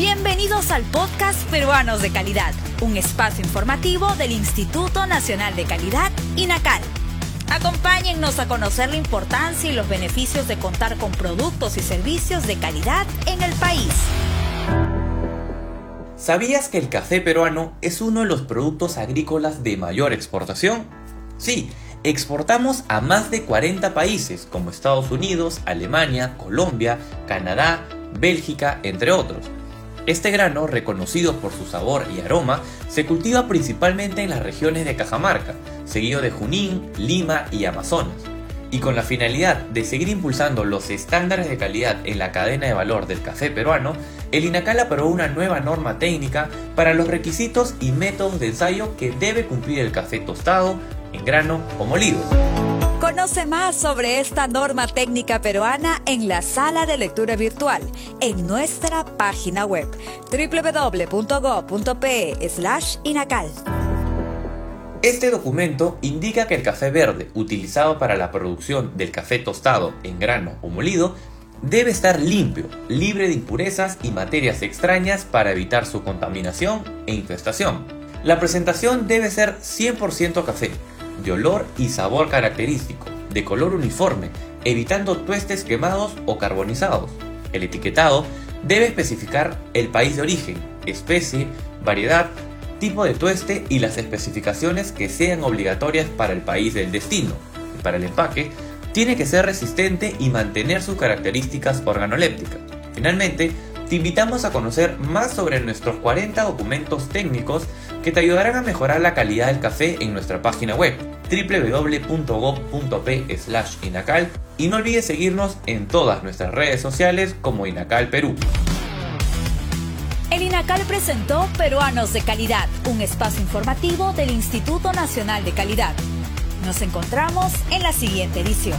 Bienvenidos al podcast Peruanos de Calidad, un espacio informativo del Instituto Nacional de Calidad, INACAL. Acompáñennos a conocer la importancia y los beneficios de contar con productos y servicios de calidad en el país. ¿Sabías que el café peruano es uno de los productos agrícolas de mayor exportación? Sí, exportamos a más de 40 países como Estados Unidos, Alemania, Colombia, Canadá, Bélgica, entre otros. Este grano, reconocido por su sabor y aroma, se cultiva principalmente en las regiones de Cajamarca, seguido de Junín, Lima y Amazonas. Y con la finalidad de seguir impulsando los estándares de calidad en la cadena de valor del café peruano, el INACAL aprobó una nueva norma técnica para los requisitos y métodos de ensayo que debe cumplir el café tostado, en grano o molido. Conoce más sobre esta norma técnica peruana en la sala de lectura virtual en nuestra página web www.go.pe/inacal. Este documento indica que el café verde utilizado para la producción del café tostado en grano o molido debe estar limpio, libre de impurezas y materias extrañas para evitar su contaminación e infestación. La presentación debe ser 100% café, de olor y sabor característico, de color uniforme, evitando tuestes quemados o carbonizados. El etiquetado debe especificar el país de origen, especie, variedad, tipo de tueste y las especificaciones que sean obligatorias para el país del destino. Para el empaque, tiene que ser resistente y mantener sus características organolépticas. Finalmente, te invitamos a conocer más sobre nuestros 40 documentos técnicos que te ayudarán a mejorar la calidad del café en nuestra página web www.gov.p/inacal y no olvides seguirnos en todas nuestras redes sociales como Inacal Perú. El INACAL presentó Peruanos de Calidad, un espacio informativo del Instituto Nacional de Calidad. Nos encontramos en la siguiente edición.